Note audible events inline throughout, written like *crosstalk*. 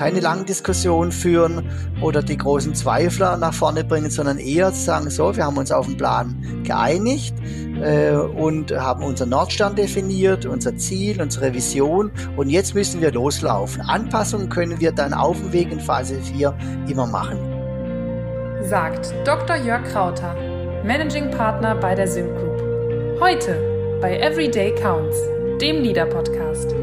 keine langen Diskussionen führen oder die großen Zweifler nach vorne bringen, sondern eher sagen, so, wir haben uns auf den Plan geeinigt äh, und haben unseren Nordstern definiert, unser Ziel, unsere Vision und jetzt müssen wir loslaufen. Anpassungen können wir dann auf dem Weg in Phase 4 immer machen. Sagt Dr. Jörg Krauter, Managing Partner bei der Sync Group. Heute bei Everyday Counts, dem Leader Podcast.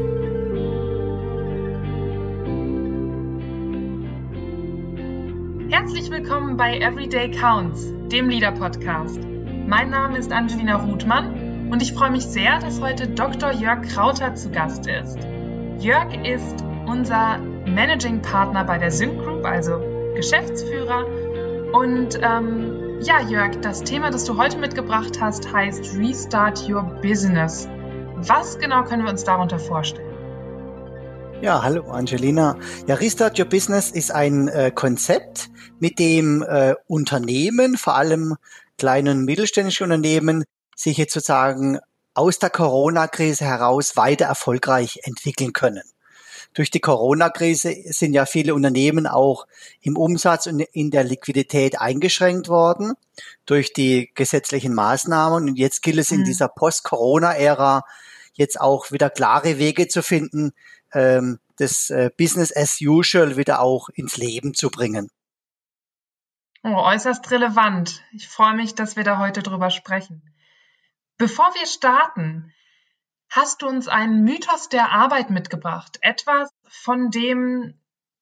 Willkommen bei Everyday Counts, dem Leader Podcast. Mein Name ist Angelina Ruthmann und ich freue mich sehr, dass heute Dr. Jörg Krauter zu Gast ist. Jörg ist unser Managing Partner bei der Sync Group, also Geschäftsführer. Und ähm, ja, Jörg, das Thema, das du heute mitgebracht hast, heißt Restart Your Business. Was genau können wir uns darunter vorstellen? Ja, hallo Angelina. Ja, Restart Your Business ist ein äh, Konzept, mit dem äh, Unternehmen, vor allem kleine und mittelständische Unternehmen, sich jetzt sozusagen aus der Corona-Krise heraus weiter erfolgreich entwickeln können. Durch die Corona-Krise sind ja viele Unternehmen auch im Umsatz und in der Liquidität eingeschränkt worden durch die gesetzlichen Maßnahmen. Und jetzt gilt es in mhm. dieser Post-Corona-Ära jetzt auch wieder klare Wege zu finden, ähm, das äh, Business as usual wieder auch ins Leben zu bringen. Oh, äußerst relevant. Ich freue mich, dass wir da heute drüber sprechen. Bevor wir starten, hast du uns einen Mythos der Arbeit mitgebracht. Etwas, von dem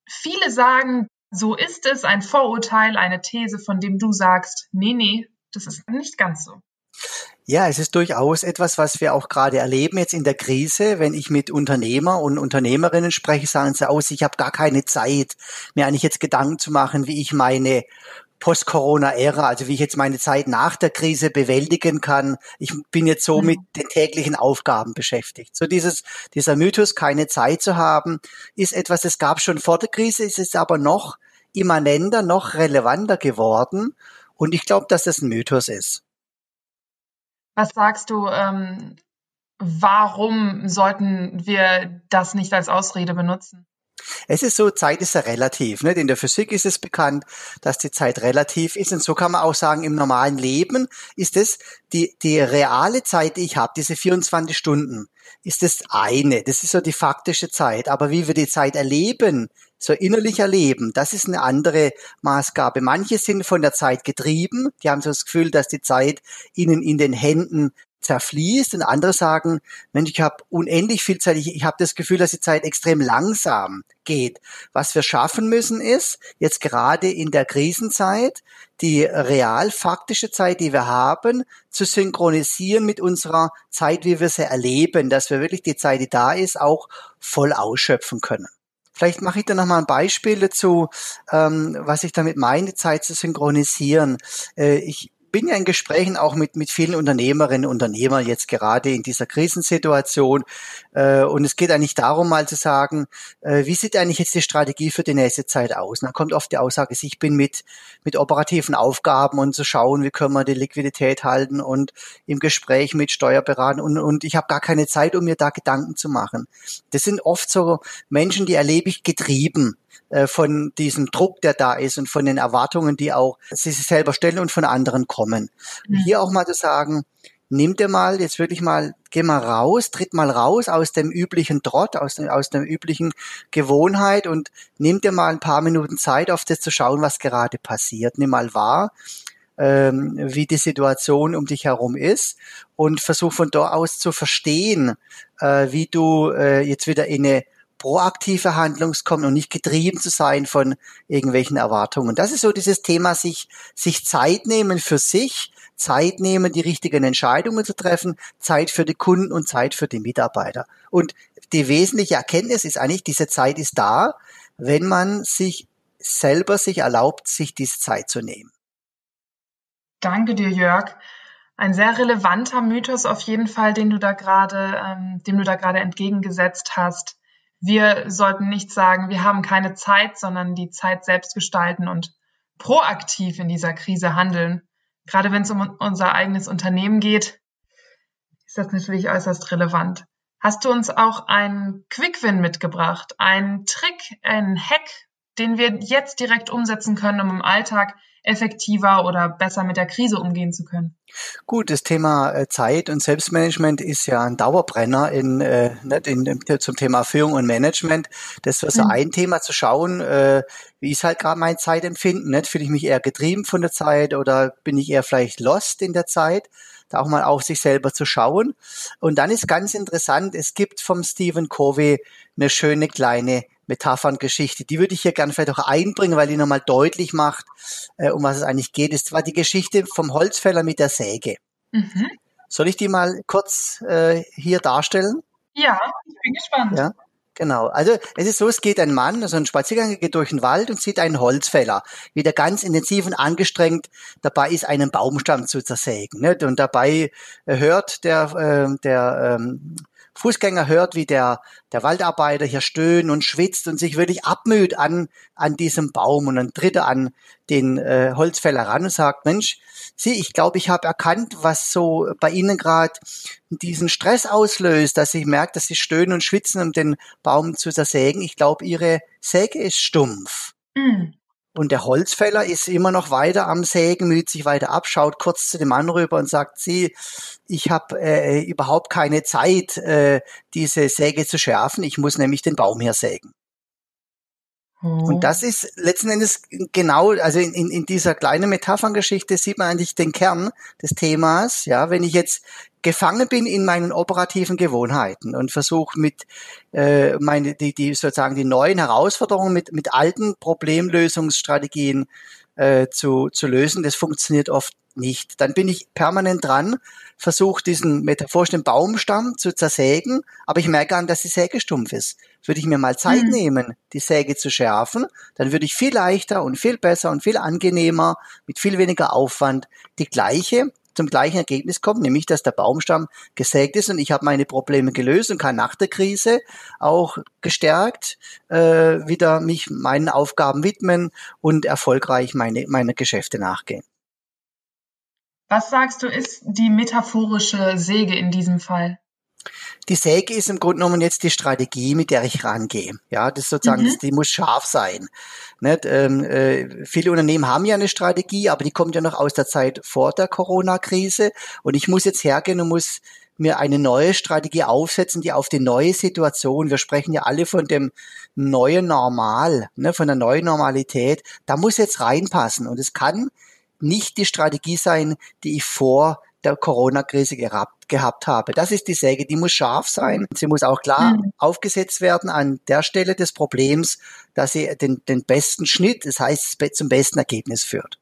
viele sagen, so ist es, ein Vorurteil, eine These, von dem du sagst, nee, nee, das ist nicht ganz so. Ja, es ist durchaus etwas, was wir auch gerade erleben jetzt in der Krise. Wenn ich mit Unternehmer und Unternehmerinnen spreche, sagen sie aus, ich habe gar keine Zeit, mir eigentlich jetzt Gedanken zu machen, wie ich meine Post-Corona-Ära, also wie ich jetzt meine Zeit nach der Krise bewältigen kann. Ich bin jetzt so mhm. mit den täglichen Aufgaben beschäftigt. So dieses, dieser Mythos, keine Zeit zu haben, ist etwas, das gab schon vor der Krise, ist es aber noch immanenter, noch relevanter geworden. Und ich glaube, dass das ein Mythos ist. Was sagst du, ähm, warum sollten wir das nicht als Ausrede benutzen? Es ist so, Zeit ist ja relativ. Nicht? In der Physik ist es bekannt, dass die Zeit relativ ist. Und so kann man auch sagen, im normalen Leben ist es die, die reale Zeit, die ich habe, diese 24 Stunden, ist das eine. Das ist so die faktische Zeit. Aber wie wir die Zeit erleben, so innerlich erleben, das ist eine andere Maßgabe. Manche sind von der Zeit getrieben, die haben so das Gefühl, dass die Zeit ihnen in den Händen zerfließt und andere sagen, Mensch, ich habe unendlich viel Zeit, ich, ich habe das Gefühl, dass die Zeit extrem langsam geht. Was wir schaffen müssen ist, jetzt gerade in der Krisenzeit, die real faktische Zeit, die wir haben, zu synchronisieren mit unserer Zeit, wie wir sie erleben, dass wir wirklich die Zeit, die da ist, auch voll ausschöpfen können. Vielleicht mache ich da noch mal ein Beispiel dazu, ähm, was ich damit meine, Zeit zu synchronisieren. Äh, ich bin ja in Gesprächen auch mit, mit vielen Unternehmerinnen und Unternehmern jetzt gerade in dieser Krisensituation. Äh, und es geht eigentlich darum, mal zu sagen, äh, wie sieht eigentlich jetzt die Strategie für die nächste Zeit aus? Und dann kommt oft die Aussage, ich bin mit, mit operativen Aufgaben und zu schauen, wie können wir die Liquidität halten und im Gespräch mit Steuerberatern und, und ich habe gar keine Zeit, um mir da Gedanken zu machen. Das sind oft so Menschen, die erlebe ich getrieben äh, von diesem Druck, der da ist und von den Erwartungen, die auch sie sich selber stellen und von anderen kommen. Mhm. Hier auch mal zu sagen, nimm dir mal jetzt wirklich mal, geh mal raus, tritt mal raus aus dem üblichen Trott, aus, dem, aus der üblichen Gewohnheit und nimm dir mal ein paar Minuten Zeit, auf das zu schauen, was gerade passiert. Nimm mal wahr, ähm, wie die Situation um dich herum ist und versuch von dort aus zu verstehen, äh, wie du äh, jetzt wieder in eine proaktive Handlungskommen und nicht getrieben zu sein von irgendwelchen Erwartungen. Das ist so dieses Thema, sich, sich Zeit nehmen für sich, Zeit nehmen, die richtigen Entscheidungen zu treffen, Zeit für die Kunden und Zeit für die Mitarbeiter. Und die wesentliche Erkenntnis ist eigentlich, diese Zeit ist da, wenn man sich selber sich erlaubt, sich diese Zeit zu nehmen. Danke dir, Jörg. Ein sehr relevanter Mythos auf jeden Fall, den du da gerade, ähm, dem du da gerade entgegengesetzt hast wir sollten nicht sagen, wir haben keine Zeit, sondern die Zeit selbst gestalten und proaktiv in dieser Krise handeln. Gerade wenn es um unser eigenes Unternehmen geht, ist das natürlich äußerst relevant. hast du uns auch einen Quick-Win mitgebracht, einen Trick, einen Hack, den wir jetzt direkt umsetzen können, um im Alltag effektiver oder besser mit der Krise umgehen zu können? Gut, das Thema äh, Zeit und Selbstmanagement ist ja ein Dauerbrenner in, äh, nicht in, in, zum Thema Führung und Management. Das wäre so mhm. ein Thema zu schauen, äh, wie ist halt gerade mein Zeitempfinden. Nicht? Fühle ich mich eher getrieben von der Zeit oder bin ich eher vielleicht lost in der Zeit? Da auch mal auf sich selber zu schauen. Und dann ist ganz interessant, es gibt vom Stephen Covey eine schöne kleine Metapherngeschichte. Die würde ich hier gerne vielleicht auch einbringen, weil die nochmal deutlich macht, äh, um was es eigentlich geht. Es war die Geschichte vom Holzfäller mit der Säge. Mhm. Soll ich die mal kurz äh, hier darstellen? Ja, ich bin gespannt. Ja. Genau. Also es ist so, es geht ein Mann, also ein Spaziergänger geht durch den Wald und sieht einen Holzfäller, wie der ganz intensiv und angestrengt dabei ist, einen Baumstamm zu zersägen. Nicht? Und dabei hört der, äh, der ähm, Fußgänger hört, wie der, der Waldarbeiter hier stöhnt und schwitzt und sich wirklich abmüht an, an diesem Baum. Und dann tritt er an den äh, Holzfäller ran und sagt, Mensch, sieh, ich glaube, ich habe erkannt, was so bei Ihnen gerade diesen Stress auslöst, dass ich merke, dass Sie stöhnen und schwitzen, um den Baum zu zersägen. Ich glaube, Ihre Säge ist stumpf. Mhm. Und der Holzfäller ist immer noch weiter am Sägen, müht sich weiter ab, schaut kurz zu dem Mann rüber und sagt, sie, ich habe äh, überhaupt keine Zeit, äh, diese Säge zu schärfen. Ich muss nämlich den Baum hier sägen. Und oh. das ist letzten Endes genau, also in, in, in dieser kleinen Metapherngeschichte sieht man eigentlich den Kern des Themas. Ja, wenn ich jetzt gefangen bin in meinen operativen Gewohnheiten und versuche mit äh, meine die, die sozusagen die neuen Herausforderungen mit mit alten Problemlösungsstrategien äh, zu zu lösen, das funktioniert oft nicht. Dann bin ich permanent dran, versuche diesen metaphorischen Baumstamm zu zersägen, aber ich merke an, dass die Säge stumpf ist. Würde ich mir mal Zeit mhm. nehmen, die Säge zu schärfen, dann würde ich viel leichter und viel besser und viel angenehmer, mit viel weniger Aufwand die gleiche zum gleichen Ergebnis kommen, nämlich dass der Baumstamm gesägt ist und ich habe meine Probleme gelöst und kann nach der Krise auch gestärkt äh, wieder mich meinen Aufgaben widmen und erfolgreich meine, meine Geschäfte nachgehen. Was sagst du, ist die metaphorische Säge in diesem Fall? Die Säge ist im Grunde genommen jetzt die Strategie, mit der ich rangehe. Ja, das sozusagen, mhm. das, die muss scharf sein. Nicht? Ähm, äh, viele Unternehmen haben ja eine Strategie, aber die kommt ja noch aus der Zeit vor der Corona-Krise. Und ich muss jetzt hergehen und muss mir eine neue Strategie aufsetzen, die auf die neue Situation, wir sprechen ja alle von dem neuen Normal, ne, von der neuen Normalität, da muss jetzt reinpassen. Und es kann nicht die Strategie sein, die ich vor der Corona-Krise gehabt, gehabt habe. Das ist die Säge, die muss scharf sein. Sie muss auch klar mhm. aufgesetzt werden an der Stelle des Problems, dass sie den, den besten Schnitt, das heißt zum besten Ergebnis führt.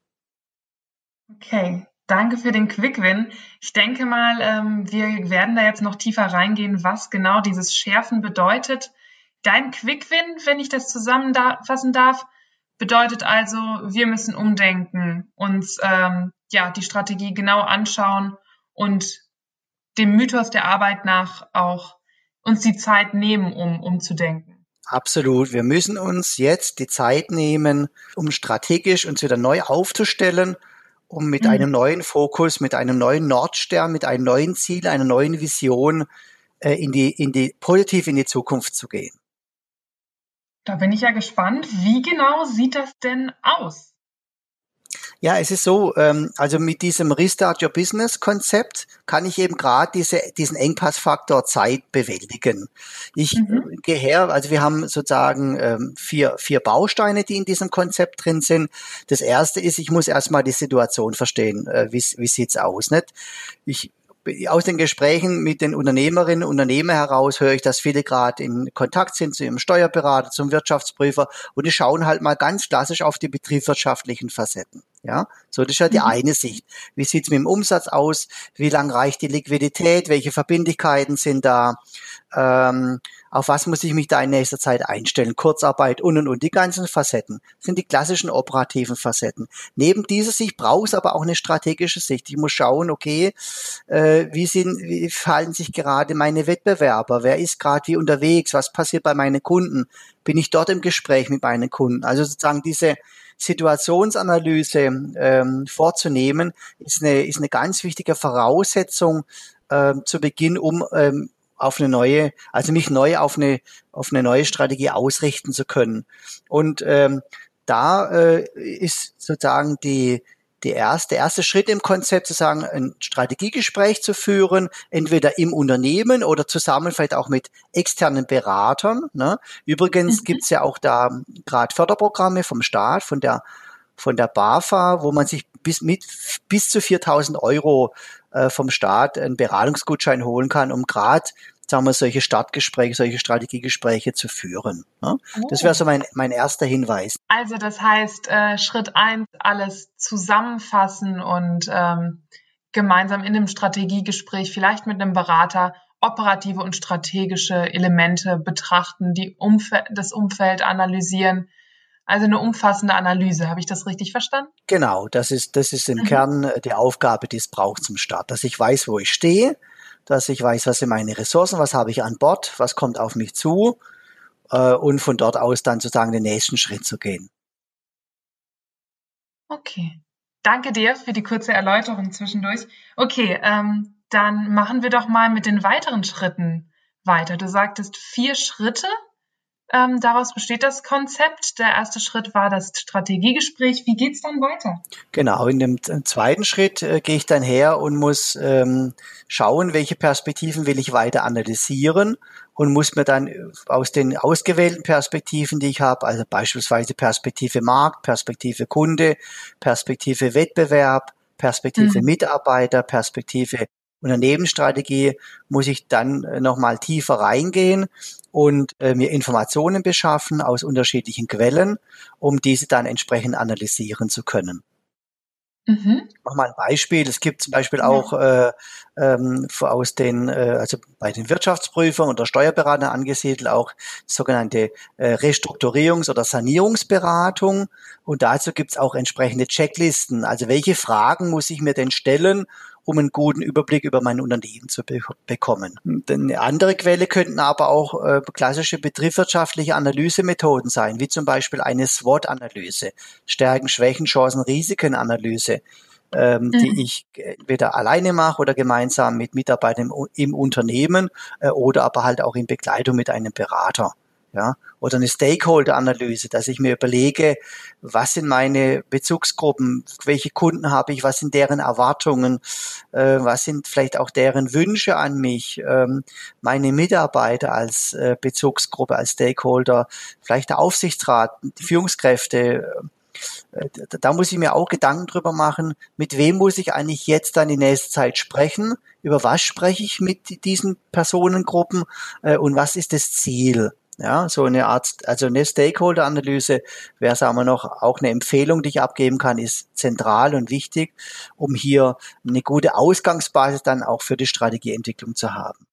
Okay, danke für den Quick-Win. Ich denke mal, ähm, wir werden da jetzt noch tiefer reingehen, was genau dieses Schärfen bedeutet. Dein Quick-Win, wenn ich das zusammenfassen darf, Bedeutet also, wir müssen umdenken, uns ähm, ja die Strategie genau anschauen und dem Mythos der Arbeit nach auch uns die Zeit nehmen, um umzudenken. Absolut. Wir müssen uns jetzt die Zeit nehmen, um strategisch uns wieder neu aufzustellen, um mit mhm. einem neuen Fokus, mit einem neuen Nordstern, mit einem neuen Ziel, einer neuen Vision äh, in die, in die, positiv in die Zukunft zu gehen. Da bin ich ja gespannt. Wie genau sieht das denn aus? Ja, es ist so, ähm, also mit diesem Restart Your Business Konzept kann ich eben gerade diese, diesen Engpassfaktor Zeit bewältigen. Ich mhm. gehe her, also wir haben sozusagen ähm, vier, vier Bausteine, die in diesem Konzept drin sind. Das erste ist, ich muss erstmal die Situation verstehen. Äh, wie, wie sieht's aus? Nicht? Ich aus den Gesprächen mit den Unternehmerinnen und Unternehmern heraus höre ich, dass viele gerade in Kontakt sind zu ihrem Steuerberater, zum Wirtschaftsprüfer und die schauen halt mal ganz klassisch auf die betriebswirtschaftlichen Facetten. Ja, so das ist ja die mhm. eine Sicht. Wie sieht's mit dem Umsatz aus? Wie lang reicht die Liquidität? Welche Verbindlichkeiten sind da? Ähm, auf was muss ich mich da in nächster Zeit einstellen? Kurzarbeit und und und. Die ganzen Facetten sind die klassischen operativen Facetten. Neben dieser Sicht braucht es aber auch eine strategische Sicht. Ich muss schauen, okay, äh, wie, sind, wie verhalten sich gerade meine Wettbewerber? Wer ist gerade wie unterwegs? Was passiert bei meinen Kunden? Bin ich dort im Gespräch mit meinen Kunden? Also sozusagen diese Situationsanalyse ähm, vorzunehmen, ist eine, ist eine ganz wichtige Voraussetzung ähm, zu Beginn, um ähm, auf eine neue, also mich neu auf eine auf eine neue Strategie ausrichten zu können. Und ähm, da äh, ist sozusagen die die erste, der erste Schritt im Konzept, zu sagen, ein Strategiegespräch zu führen, entweder im Unternehmen oder zusammen vielleicht auch mit externen Beratern. Ne? Übrigens mhm. gibt's ja auch da gerade Förderprogramme vom Staat, von der von der BAFA, wo man sich bis mit bis zu 4.000 Euro äh, vom Staat einen Beratungsgutschein holen kann, um gerade sagen wir, solche Startgespräche, solche Strategiegespräche zu führen. Ne? Oh. Das wäre so mein, mein erster Hinweis. Also das heißt, äh, Schritt eins, alles zusammenfassen und ähm, gemeinsam in einem Strategiegespräch, vielleicht mit einem Berater, operative und strategische Elemente betrachten, die Umfe das Umfeld analysieren, also eine umfassende Analyse. Habe ich das richtig verstanden? Genau, das ist, das ist im mhm. Kern äh, die Aufgabe, die es braucht zum Start. Dass ich weiß, wo ich stehe, dass ich weiß, was sind meine Ressourcen, was habe ich an Bord, was kommt auf mich zu äh, und von dort aus dann sozusagen den nächsten Schritt zu gehen. Okay. Danke dir für die kurze Erläuterung zwischendurch. Okay, ähm, dann machen wir doch mal mit den weiteren Schritten weiter. Du sagtest vier Schritte ähm, daraus besteht das Konzept. Der erste Schritt war das Strategiegespräch. Wie geht's dann weiter? Genau, in dem zweiten Schritt äh, gehe ich dann her und muss ähm, schauen, welche Perspektiven will ich weiter analysieren und muss mir dann aus den ausgewählten Perspektiven, die ich habe, also beispielsweise Perspektive Markt, Perspektive Kunde, Perspektive Wettbewerb, Perspektive mhm. Mitarbeiter, Perspektive Unternehmensstrategie muss ich dann äh, nochmal tiefer reingehen und äh, mir Informationen beschaffen aus unterschiedlichen Quellen, um diese dann entsprechend analysieren zu können. Mhm. Mach mal ein Beispiel. Es gibt zum Beispiel auch äh, ähm, aus den, äh, also bei den Wirtschaftsprüfern und der Steuerberater angesiedelt auch sogenannte äh, Restrukturierungs- oder Sanierungsberatung. Und dazu gibt's auch entsprechende Checklisten. Also welche Fragen muss ich mir denn stellen, um einen guten Überblick über mein Unternehmen zu be bekommen. Eine andere Quelle könnten aber auch äh, klassische betriebswirtschaftliche Analysemethoden sein, wie zum Beispiel eine SWOT-Analyse, Stärken, Schwächen, Chancen, Risiken-Analyse ähm, mhm. die ich entweder alleine mache oder gemeinsam mit Mitarbeitern im, im Unternehmen äh, oder aber halt auch in Begleitung mit einem Berater ja, oder eine Stakeholder-Analyse, dass ich mir überlege, was sind meine Bezugsgruppen, welche Kunden habe ich, was sind deren Erwartungen, äh, was sind vielleicht auch deren Wünsche an mich, ähm, meine Mitarbeiter als äh, Bezugsgruppe, als Stakeholder, vielleicht der Aufsichtsrat, die Führungskräfte. Äh, da muss ich mir auch Gedanken drüber machen, mit wem muss ich eigentlich jetzt dann die nächste Zeit sprechen, über was spreche ich mit diesen Personengruppen äh, und was ist das Ziel. Ja, so eine Art, also eine Stakeholder-Analyse wäre, sagen wir noch, auch eine Empfehlung, die ich abgeben kann, ist zentral und wichtig, um hier eine gute Ausgangsbasis dann auch für die Strategieentwicklung zu haben.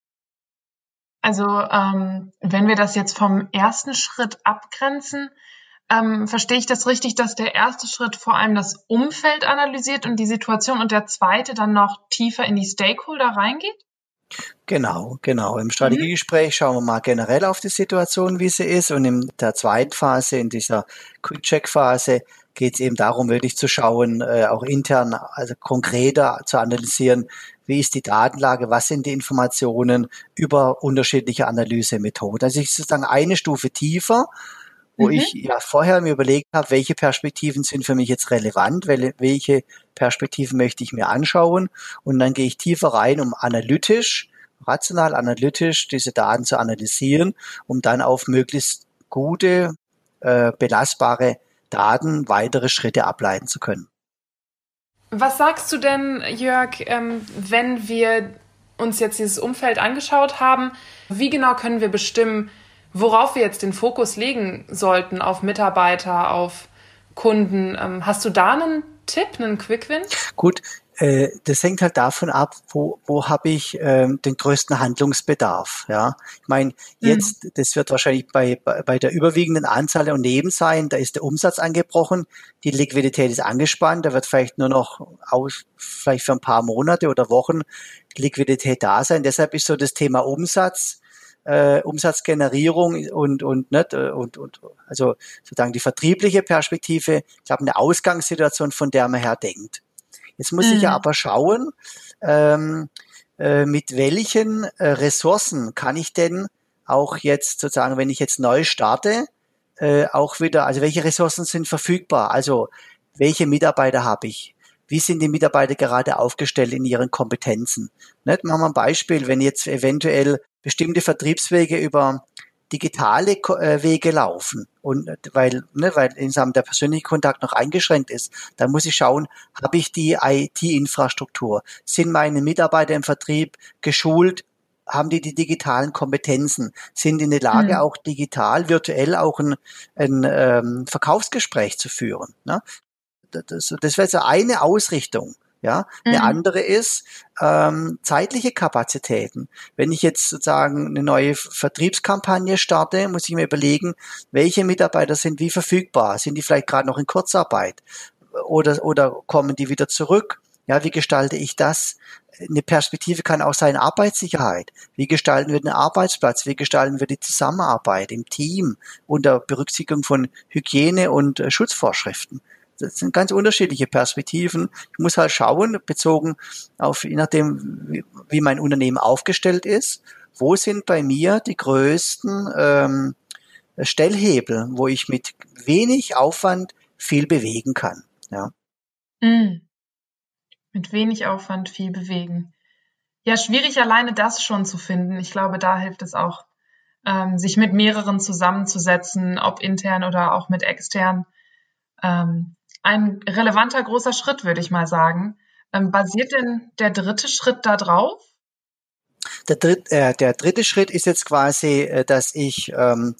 Also ähm, wenn wir das jetzt vom ersten Schritt abgrenzen, ähm, verstehe ich das richtig, dass der erste Schritt vor allem das Umfeld analysiert und die Situation und der zweite dann noch tiefer in die Stakeholder reingeht? Genau, genau. Im Strategiegespräch schauen wir mal generell auf die Situation, wie sie ist. Und in der zweiten Phase, in dieser Quick-Check-Phase, geht es eben darum, wirklich zu schauen, äh, auch intern, also konkreter zu analysieren, wie ist die Datenlage, was sind die Informationen über unterschiedliche Analysemethoden. Also ich sozusagen eine Stufe tiefer, wo mhm. ich ja vorher mir überlegt habe, welche Perspektiven sind für mich jetzt relevant, welche Perspektiven möchte ich mir anschauen und dann gehe ich tiefer rein, um analytisch rational analytisch diese Daten zu analysieren, um dann auf möglichst gute, äh, belastbare Daten weitere Schritte ableiten zu können. Was sagst du denn, Jörg, ähm, wenn wir uns jetzt dieses Umfeld angeschaut haben? Wie genau können wir bestimmen, worauf wir jetzt den Fokus legen sollten? Auf Mitarbeiter, auf Kunden? Ähm, hast du da einen Tipp, einen Quick-Win? Gut, äh, das hängt halt davon ab, wo, wo habe ich ähm, den größten Handlungsbedarf. Ja, ich meine, mhm. jetzt, mhm. das wird wahrscheinlich bei, bei, bei der überwiegenden Anzahl der Unternehmen sein, da ist der Umsatz angebrochen, die Liquidität ist angespannt, da wird vielleicht nur noch aus, vielleicht für ein paar Monate oder Wochen Liquidität da sein. Deshalb ist so das Thema Umsatz äh, Umsatzgenerierung und und nicht äh, und und also sozusagen die vertriebliche Perspektive, ich glaube eine Ausgangssituation, von der man her denkt. Jetzt muss mhm. ich ja mhm. aber schauen, ähm, äh, mit welchen äh, Ressourcen kann ich denn auch jetzt sozusagen, wenn ich jetzt neu starte, äh, auch wieder, also welche Ressourcen sind verfügbar? Also welche Mitarbeiter habe ich? Wie sind die Mitarbeiter gerade aufgestellt in ihren Kompetenzen? Nicht? Machen wir ein Beispiel, wenn jetzt eventuell bestimmte Vertriebswege über digitale äh, Wege laufen und weil ne, weil insgesamt der persönliche Kontakt noch eingeschränkt ist, dann muss ich schauen, habe ich die IT-Infrastruktur, sind meine Mitarbeiter im Vertrieb geschult, haben die die digitalen Kompetenzen, sind in der Lage, mhm. auch digital, virtuell auch ein, ein ähm, Verkaufsgespräch zu führen. Ne? Das, das wäre so eine Ausrichtung. Ja, eine mhm. andere ist ähm, zeitliche Kapazitäten. Wenn ich jetzt sozusagen eine neue Vertriebskampagne starte, muss ich mir überlegen, welche Mitarbeiter sind wie verfügbar? Sind die vielleicht gerade noch in Kurzarbeit oder oder kommen die wieder zurück? Ja, wie gestalte ich das? Eine Perspektive kann auch sein Arbeitssicherheit. Wie gestalten wir den Arbeitsplatz? Wie gestalten wir die Zusammenarbeit im Team unter Berücksichtigung von Hygiene und äh, Schutzvorschriften? Das sind ganz unterschiedliche Perspektiven. Ich muss halt schauen, bezogen auf, je nachdem, wie, mein Unternehmen aufgestellt ist, wo sind bei mir die größten ähm, Stellhebel, wo ich mit wenig Aufwand viel bewegen kann. Ja. Mm. Mit wenig Aufwand viel bewegen. Ja, schwierig alleine das schon zu finden. Ich glaube, da hilft es auch, ähm, sich mit mehreren zusammenzusetzen, ob intern oder auch mit extern. Ähm, ein relevanter großer Schritt, würde ich mal sagen. Ähm, basiert denn der dritte Schritt da drauf? Der, dritt, äh, der dritte Schritt ist jetzt quasi, äh, dass ich, ähm,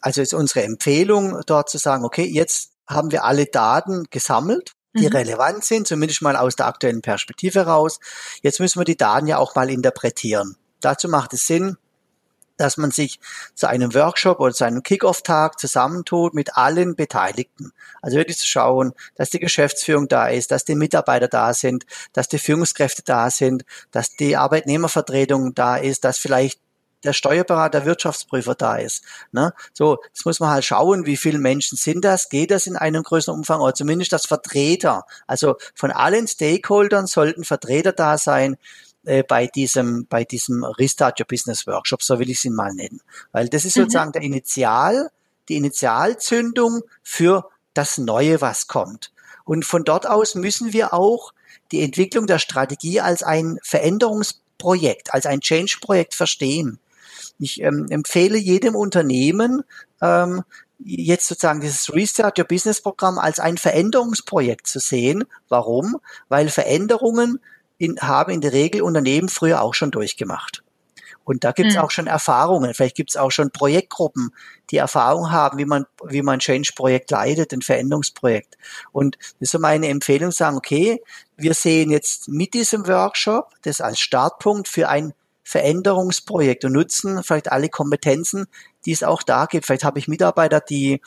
also ist unsere Empfehlung dort zu sagen, okay, jetzt haben wir alle Daten gesammelt, die mhm. relevant sind, zumindest mal aus der aktuellen Perspektive heraus. Jetzt müssen wir die Daten ja auch mal interpretieren. Dazu macht es Sinn, dass man sich zu einem Workshop oder zu einem Kick-Off-Tag zusammentut mit allen Beteiligten. Also wirklich zu schauen, dass die Geschäftsführung da ist, dass die Mitarbeiter da sind, dass die Führungskräfte da sind, dass die Arbeitnehmervertretung da ist, dass vielleicht der Steuerberater, der Wirtschaftsprüfer da ist. Ne? So, jetzt muss man halt schauen, wie viele Menschen sind das, geht das in einem größeren Umfang oder zumindest das Vertreter. Also von allen Stakeholdern sollten Vertreter da sein, äh, bei diesem, bei diesem Restart Your Business Workshop, so will ich es ihn mal nennen. Weil das ist mhm. sozusagen der Initial, die Initialzündung für das Neue, was kommt. Und von dort aus müssen wir auch die Entwicklung der Strategie als ein Veränderungsprojekt, als ein Change-Projekt verstehen. Ich ähm, empfehle jedem Unternehmen, ähm, jetzt sozusagen dieses Restart Your Business Programm als ein Veränderungsprojekt zu sehen. Warum? Weil Veränderungen in, haben in der Regel Unternehmen früher auch schon durchgemacht. Und da gibt es mhm. auch schon Erfahrungen. Vielleicht gibt es auch schon Projektgruppen, die Erfahrung haben, wie man, wie man Change-Projekt leitet, ein Veränderungsprojekt. Und das ist so meine Empfehlung, sagen, okay, wir sehen jetzt mit diesem Workshop das als Startpunkt für ein Veränderungsprojekt und nutzen vielleicht alle Kompetenzen, die es auch da gibt. Vielleicht habe ich Mitarbeiter, die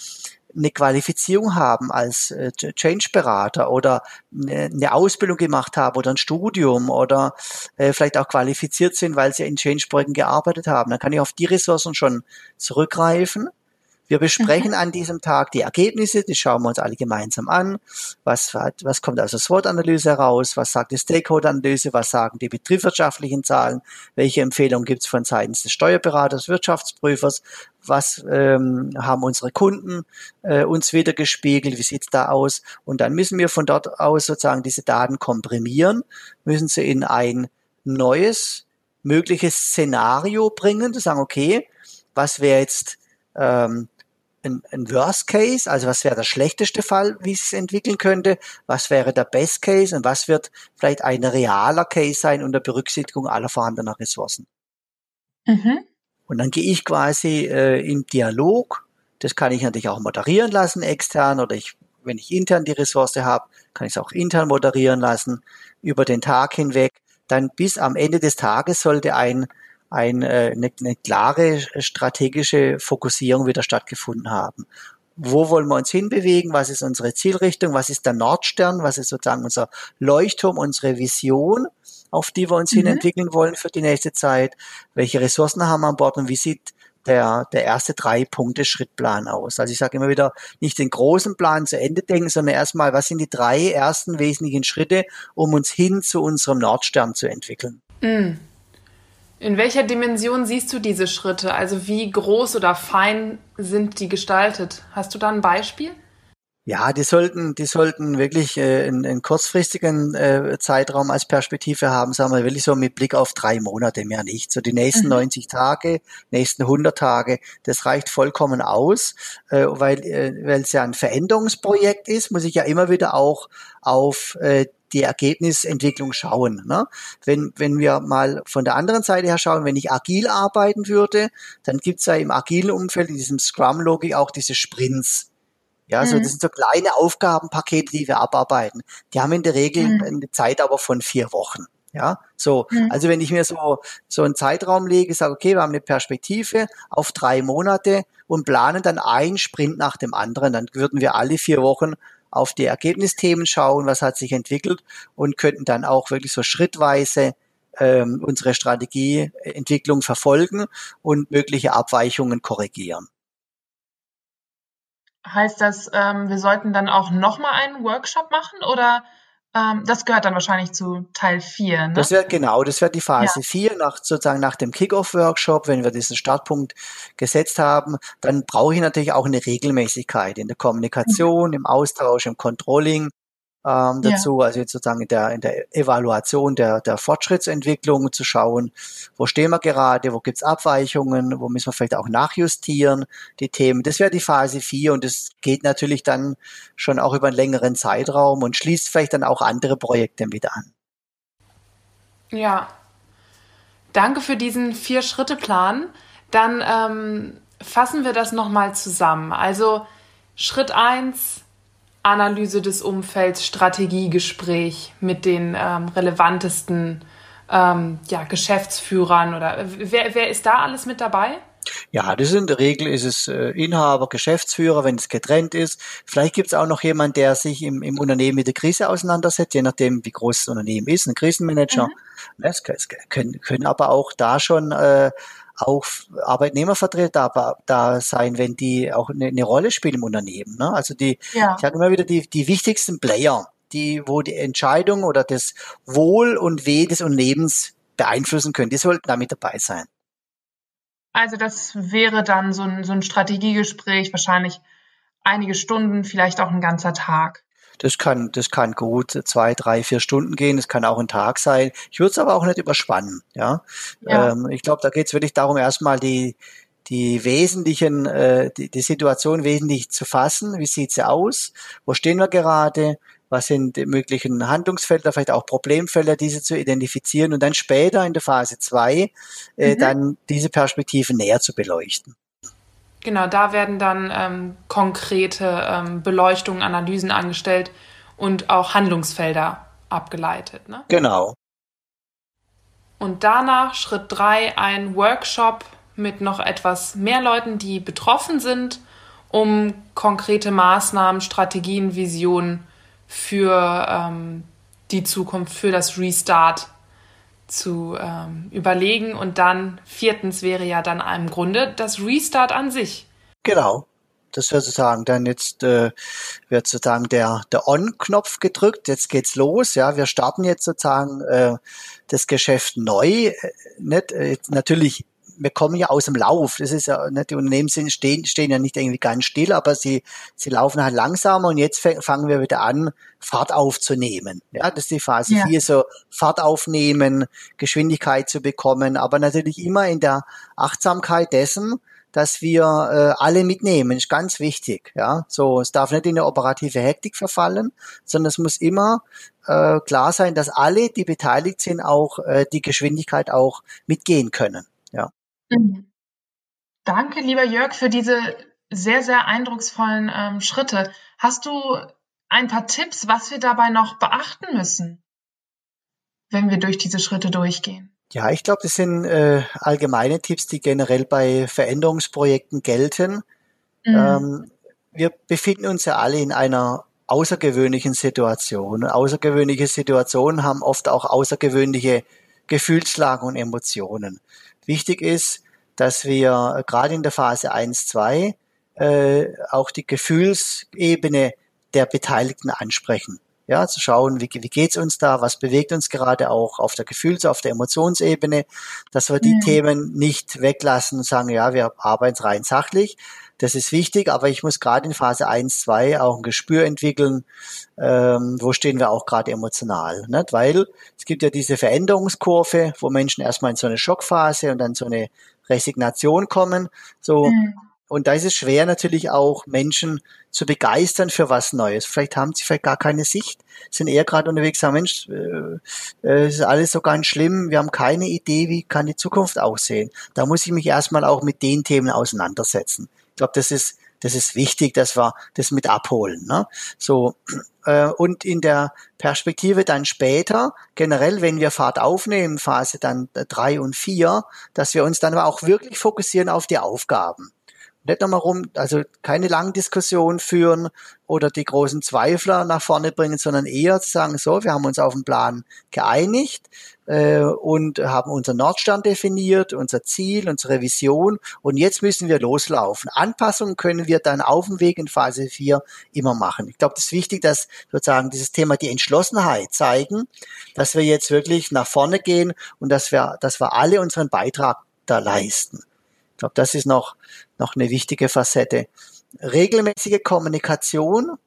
eine Qualifizierung haben als äh, Change-Berater oder eine Ausbildung gemacht haben oder ein Studium oder äh, vielleicht auch qualifiziert sind, weil sie in Change-Projekten gearbeitet haben, dann kann ich auf die Ressourcen schon zurückgreifen wir besprechen mhm. an diesem Tag die Ergebnisse, die schauen wir uns alle gemeinsam an. Was, was kommt aus der SWOT-Analyse heraus? Was sagt die Stakeholder-Analyse? Was sagen die betriebswirtschaftlichen Zahlen? Welche Empfehlungen gibt es von seitens des Steuerberaters, Wirtschaftsprüfers? Was ähm, haben unsere Kunden äh, uns wieder gespiegelt? Wie sieht's da aus? Und dann müssen wir von dort aus sozusagen diese Daten komprimieren, müssen sie in ein neues mögliches Szenario bringen, zu sagen, okay, was wäre jetzt ähm, ein, ein Worst Case, also was wäre der schlechteste Fall, wie es entwickeln könnte, was wäre der Best Case und was wird vielleicht ein realer Case sein unter Berücksichtigung aller vorhandener Ressourcen. Mhm. Und dann gehe ich quasi äh, im Dialog, das kann ich natürlich auch moderieren lassen extern oder ich, wenn ich intern die Ressource habe, kann ich es auch intern moderieren lassen über den Tag hinweg. Dann bis am Ende des Tages sollte ein ein, äh, eine, eine klare strategische Fokussierung wieder stattgefunden haben. Wo wollen wir uns hinbewegen? Was ist unsere Zielrichtung? Was ist der Nordstern? Was ist sozusagen unser Leuchtturm, unsere Vision, auf die wir uns mhm. hin entwickeln wollen für die nächste Zeit? Welche Ressourcen haben wir an Bord und wie sieht der, der erste drei Punkte Schrittplan aus. Also ich sage immer wieder, nicht den großen Plan zu Ende denken, sondern erstmal, was sind die drei ersten wesentlichen Schritte, um uns hin zu unserem Nordstern zu entwickeln. Mm. In welcher Dimension siehst du diese Schritte? Also wie groß oder fein sind die gestaltet? Hast du da ein Beispiel? Ja, die sollten, die sollten wirklich äh, einen, einen kurzfristigen äh, Zeitraum als Perspektive haben, sagen wir wirklich so mit Blick auf drei Monate, mehr nicht. So die nächsten mhm. 90 Tage, nächsten 100 Tage, das reicht vollkommen aus, äh, weil äh, weil es ja ein Veränderungsprojekt ist, muss ich ja immer wieder auch auf äh, die Ergebnisentwicklung schauen. Ne? Wenn, wenn wir mal von der anderen Seite her schauen, wenn ich agil arbeiten würde, dann gibt's ja im agilen Umfeld, in diesem Scrum-Logik auch diese Sprints. Ja, so, mhm. das sind so kleine Aufgabenpakete, die wir abarbeiten. Die haben in der Regel mhm. eine Zeit aber von vier Wochen. Ja, so. Mhm. Also wenn ich mir so, so einen Zeitraum lege, sage, okay, wir haben eine Perspektive auf drei Monate und planen dann einen Sprint nach dem anderen, dann würden wir alle vier Wochen auf die Ergebnisthemen schauen, was hat sich entwickelt und könnten dann auch wirklich so schrittweise ähm, unsere Strategieentwicklung verfolgen und mögliche Abweichungen korrigieren. Heißt das, ähm, wir sollten dann auch nochmal einen Workshop machen oder ähm, das gehört dann wahrscheinlich zu Teil 4, ne? Das wird genau, das wird die Phase ja. 4, nach, sozusagen nach dem Kickoff-Workshop, wenn wir diesen Startpunkt gesetzt haben, dann brauche ich natürlich auch eine Regelmäßigkeit in der Kommunikation, mhm. im Austausch, im Controlling ähm, dazu, ja. also jetzt sozusagen in der, in der Evaluation der, der Fortschrittsentwicklung zu schauen, wo stehen wir gerade, wo gibt's Abweichungen, wo müssen wir vielleicht auch nachjustieren, die Themen. Das wäre die Phase 4 und das geht natürlich dann schon auch über einen längeren Zeitraum und schließt vielleicht dann auch andere Projekte mit an. Ja, danke für diesen Vier-Schritte-Plan. Dann ähm, fassen wir das nochmal zusammen. Also Schritt eins Analyse des Umfelds, Strategiegespräch mit den ähm, relevantesten ähm, ja, Geschäftsführern oder wer, wer ist da alles mit dabei? Ja, das ist in der Regel ist es äh, Inhaber, Geschäftsführer, wenn es getrennt ist. Vielleicht gibt es auch noch jemand, der sich im, im Unternehmen mit der Krise auseinandersetzt, je nachdem, wie groß das Unternehmen ist, ein Krisenmanager. Mhm. Es können, können aber auch da schon äh, auch Arbeitnehmervertreter da, da sein, wenn die auch eine, eine Rolle spielen im Unternehmen. Ne? Also die, ja. ich sage immer wieder, die, die wichtigsten Player, die, wo die Entscheidung oder das Wohl und Weh des Unternehmens beeinflussen können, die sollten da mit dabei sein. Also das wäre dann so ein, so ein Strategiegespräch, wahrscheinlich einige Stunden, vielleicht auch ein ganzer Tag. Das kann, das kann gut zwei, drei, vier Stunden gehen. Das kann auch ein Tag sein. Ich würde es aber auch nicht überspannen. Ja, ja. Ähm, ich glaube, da geht es wirklich darum, erstmal die die wesentlichen, äh, die, die Situation wesentlich zu fassen. Wie sieht sie aus? Wo stehen wir gerade? Was sind die möglichen Handlungsfelder, vielleicht auch Problemfelder, diese zu identifizieren und dann später in der Phase zwei äh, mhm. dann diese Perspektive näher zu beleuchten. Genau, da werden dann ähm, konkrete ähm, Beleuchtungen, Analysen angestellt und auch Handlungsfelder abgeleitet. Ne? Genau. Und danach Schritt drei ein Workshop mit noch etwas mehr Leuten, die betroffen sind, um konkrete Maßnahmen, Strategien, Visionen für ähm, die Zukunft, für das Restart zu ähm, überlegen. Und dann viertens wäre ja dann im Grunde das Restart an sich. Genau. Das wäre sozusagen dann jetzt äh, wird sozusagen der der On-Knopf gedrückt. Jetzt geht's los. Ja, wir starten jetzt sozusagen äh, das Geschäft neu. Äh, nicht äh, natürlich wir kommen ja aus dem Lauf. Das ist ja nicht, die Unternehmen sind, stehen, stehen ja nicht irgendwie ganz still, aber sie, sie laufen halt langsamer und jetzt fangen wir wieder an, Fahrt aufzunehmen. Ja, das ist die Phase ja. 4, so Fahrt aufnehmen, Geschwindigkeit zu bekommen, aber natürlich immer in der Achtsamkeit dessen, dass wir äh, alle mitnehmen, ist ganz wichtig. Ja, so es darf nicht in eine operative Hektik verfallen, sondern es muss immer äh, klar sein, dass alle, die beteiligt sind, auch äh, die Geschwindigkeit auch mitgehen können. Mhm. Danke, lieber Jörg, für diese sehr, sehr eindrucksvollen ähm, Schritte. Hast du ein paar Tipps, was wir dabei noch beachten müssen, wenn wir durch diese Schritte durchgehen? Ja, ich glaube, das sind äh, allgemeine Tipps, die generell bei Veränderungsprojekten gelten. Mhm. Ähm, wir befinden uns ja alle in einer außergewöhnlichen Situation. Außergewöhnliche Situationen haben oft auch außergewöhnliche Gefühlslagen und Emotionen. Wichtig ist, dass wir gerade in der Phase 1, 2 äh, auch die Gefühlsebene der Beteiligten ansprechen. Ja, zu schauen, wie, wie geht's uns da, was bewegt uns gerade auch auf der Gefühls-, auf der Emotionsebene, dass wir die mhm. Themen nicht weglassen und sagen, ja, wir arbeiten rein sachlich. Das ist wichtig, aber ich muss gerade in Phase 1, 2 auch ein Gespür entwickeln, ähm, wo stehen wir auch gerade emotional. Nicht? Weil es gibt ja diese Veränderungskurve, wo Menschen erstmal in so eine Schockphase und dann so eine Resignation kommen. So, mhm. Und da ist es schwer natürlich auch Menschen zu begeistern für was Neues. Vielleicht haben sie vielleicht gar keine Sicht, sind eher gerade unterwegs, sagen, Mensch, äh, äh, ist alles so ganz schlimm, wir haben keine Idee, wie kann die Zukunft aussehen. Da muss ich mich erstmal auch mit den Themen auseinandersetzen. Ich glaube, das ist das ist wichtig, dass wir das mit abholen. Ne? So *clears throat* äh, und in der Perspektive dann später generell, wenn wir Fahrt aufnehmen, Phase dann drei und vier, dass wir uns dann aber auch wirklich fokussieren auf die Aufgaben nicht nochmal rum, also keine langen Diskussionen führen oder die großen Zweifler nach vorne bringen, sondern eher zu sagen, so, wir haben uns auf den Plan geeinigt äh, und haben unseren Nordstern definiert, unser Ziel, unsere Vision und jetzt müssen wir loslaufen. Anpassungen können wir dann auf dem Weg in Phase 4 immer machen. Ich glaube, das ist wichtig, dass sozusagen dieses Thema die Entschlossenheit zeigen, dass wir jetzt wirklich nach vorne gehen und dass wir, dass wir alle unseren Beitrag da leisten glaube, das ist noch, noch eine wichtige Facette. Regelmäßige Kommunikation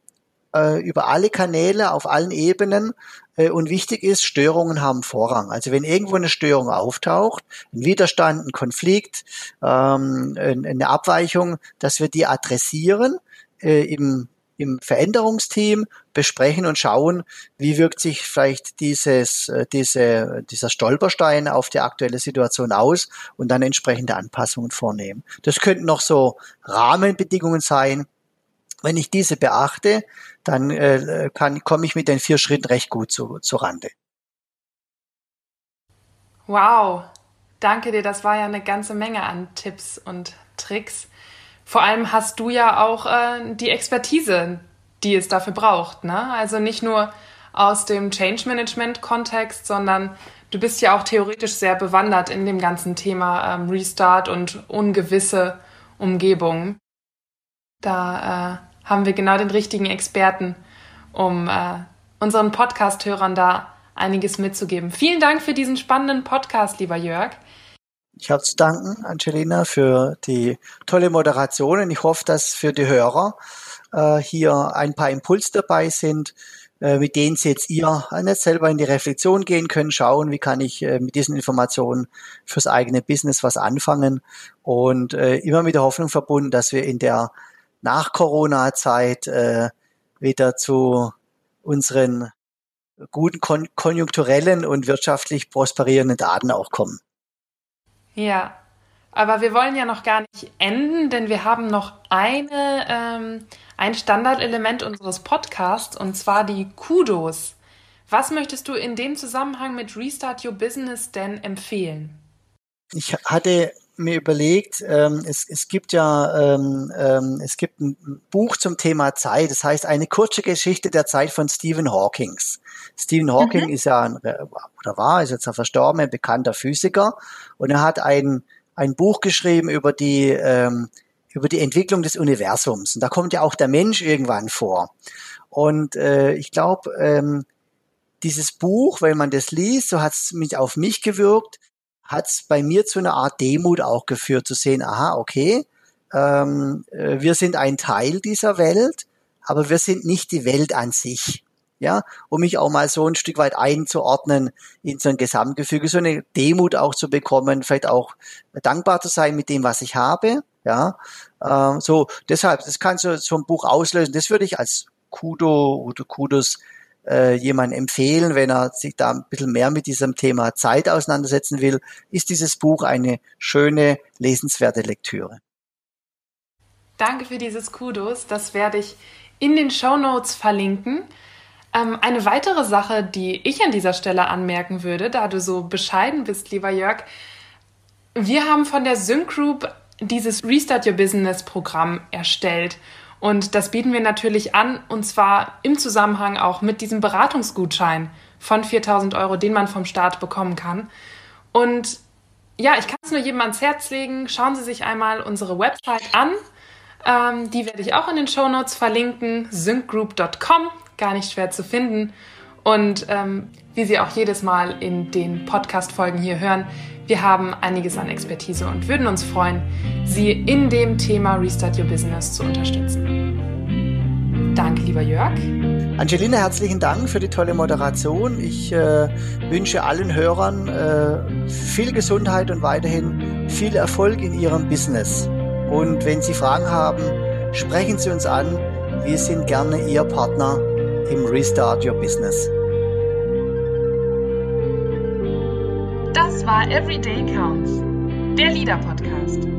äh, über alle Kanäle auf allen Ebenen äh, und wichtig ist, Störungen haben Vorrang. Also wenn irgendwo eine Störung auftaucht, ein Widerstand, ein Konflikt, ähm, eine Abweichung, dass wir die adressieren äh, im im Veränderungsteam besprechen und schauen, wie wirkt sich vielleicht dieses, äh, diese, dieser Stolperstein auf die aktuelle Situation aus und dann entsprechende Anpassungen vornehmen. Das könnten noch so Rahmenbedingungen sein. Wenn ich diese beachte, dann äh, kann, komme ich mit den vier Schritten recht gut zu, zu Rande. Wow, danke dir. Das war ja eine ganze Menge an Tipps und Tricks. Vor allem hast du ja auch äh, die Expertise, die es dafür braucht. Ne? Also nicht nur aus dem Change Management Kontext, sondern du bist ja auch theoretisch sehr bewandert in dem ganzen Thema ähm, Restart und ungewisse Umgebung. Da äh, haben wir genau den richtigen Experten, um äh, unseren Podcast-Hörern da einiges mitzugeben. Vielen Dank für diesen spannenden Podcast, lieber Jörg. Ich habe zu danken, Angelina, für die tolle Moderation. Und ich hoffe, dass für die Hörer äh, hier ein paar Impulse dabei sind, äh, mit denen Sie jetzt ihr nicht selber in die Reflexion gehen können, schauen, wie kann ich äh, mit diesen Informationen fürs eigene Business was anfangen. Und äh, immer mit der Hoffnung verbunden, dass wir in der Nach-Corona-Zeit äh, wieder zu unseren guten kon konjunkturellen und wirtschaftlich prosperierenden Daten auch kommen. Ja, aber wir wollen ja noch gar nicht enden, denn wir haben noch eine, ähm, ein Standardelement unseres Podcasts und zwar die Kudos. Was möchtest du in dem Zusammenhang mit Restart Your Business denn empfehlen? Ich hatte mir überlegt, ähm, es, es gibt ja ähm, ähm, es gibt ein Buch zum Thema Zeit, das heißt eine kurze Geschichte der Zeit von Stephen Hawkings. Stephen Hawking mhm. ist ja ein, oder war, ist jetzt ein verstorbener, bekannter Physiker und er hat ein, ein Buch geschrieben über die ähm, über die Entwicklung des Universums und da kommt ja auch der Mensch irgendwann vor und äh, ich glaube ähm, dieses Buch, wenn man das liest, so hat es mich auf mich gewirkt, hat es bei mir zu einer Art Demut auch geführt, zu sehen, aha, okay, ähm, äh, wir sind ein Teil dieser Welt, aber wir sind nicht die Welt an sich. Ja, um mich auch mal so ein Stück weit einzuordnen in so ein Gesamtgefüge, so eine Demut auch zu bekommen, vielleicht auch dankbar zu sein mit dem, was ich habe. Ja, äh, so deshalb, das kann so, so ein Buch auslösen. Das würde ich als Kudo oder Kudos äh, jemand empfehlen, wenn er sich da ein bisschen mehr mit diesem Thema Zeit auseinandersetzen will, ist dieses Buch eine schöne, lesenswerte Lektüre. Danke für dieses Kudos. Das werde ich in den Show Notes verlinken. Ähm, eine weitere Sache, die ich an dieser Stelle anmerken würde, da du so bescheiden bist, lieber Jörg, wir haben von der Sync Group dieses Restart Your Business Programm erstellt. Und das bieten wir natürlich an, und zwar im Zusammenhang auch mit diesem Beratungsgutschein von 4000 Euro, den man vom Staat bekommen kann. Und ja, ich kann es nur jedem ans Herz legen. Schauen Sie sich einmal unsere Website an. Ähm, die werde ich auch in den Show Notes verlinken. syncgroup.com, gar nicht schwer zu finden. Und ähm, wie Sie auch jedes Mal in den Podcast-Folgen hier hören, wir haben einiges an Expertise und würden uns freuen, Sie in dem Thema Restart Your Business zu unterstützen. Danke, lieber Jörg. Angelina, herzlichen Dank für die tolle Moderation. Ich äh, wünsche allen Hörern äh, viel Gesundheit und weiterhin viel Erfolg in ihrem Business. Und wenn Sie Fragen haben, sprechen Sie uns an. Wir sind gerne Ihr Partner im Restart Your Business. Das war Everyday Counts, der Leader Podcast.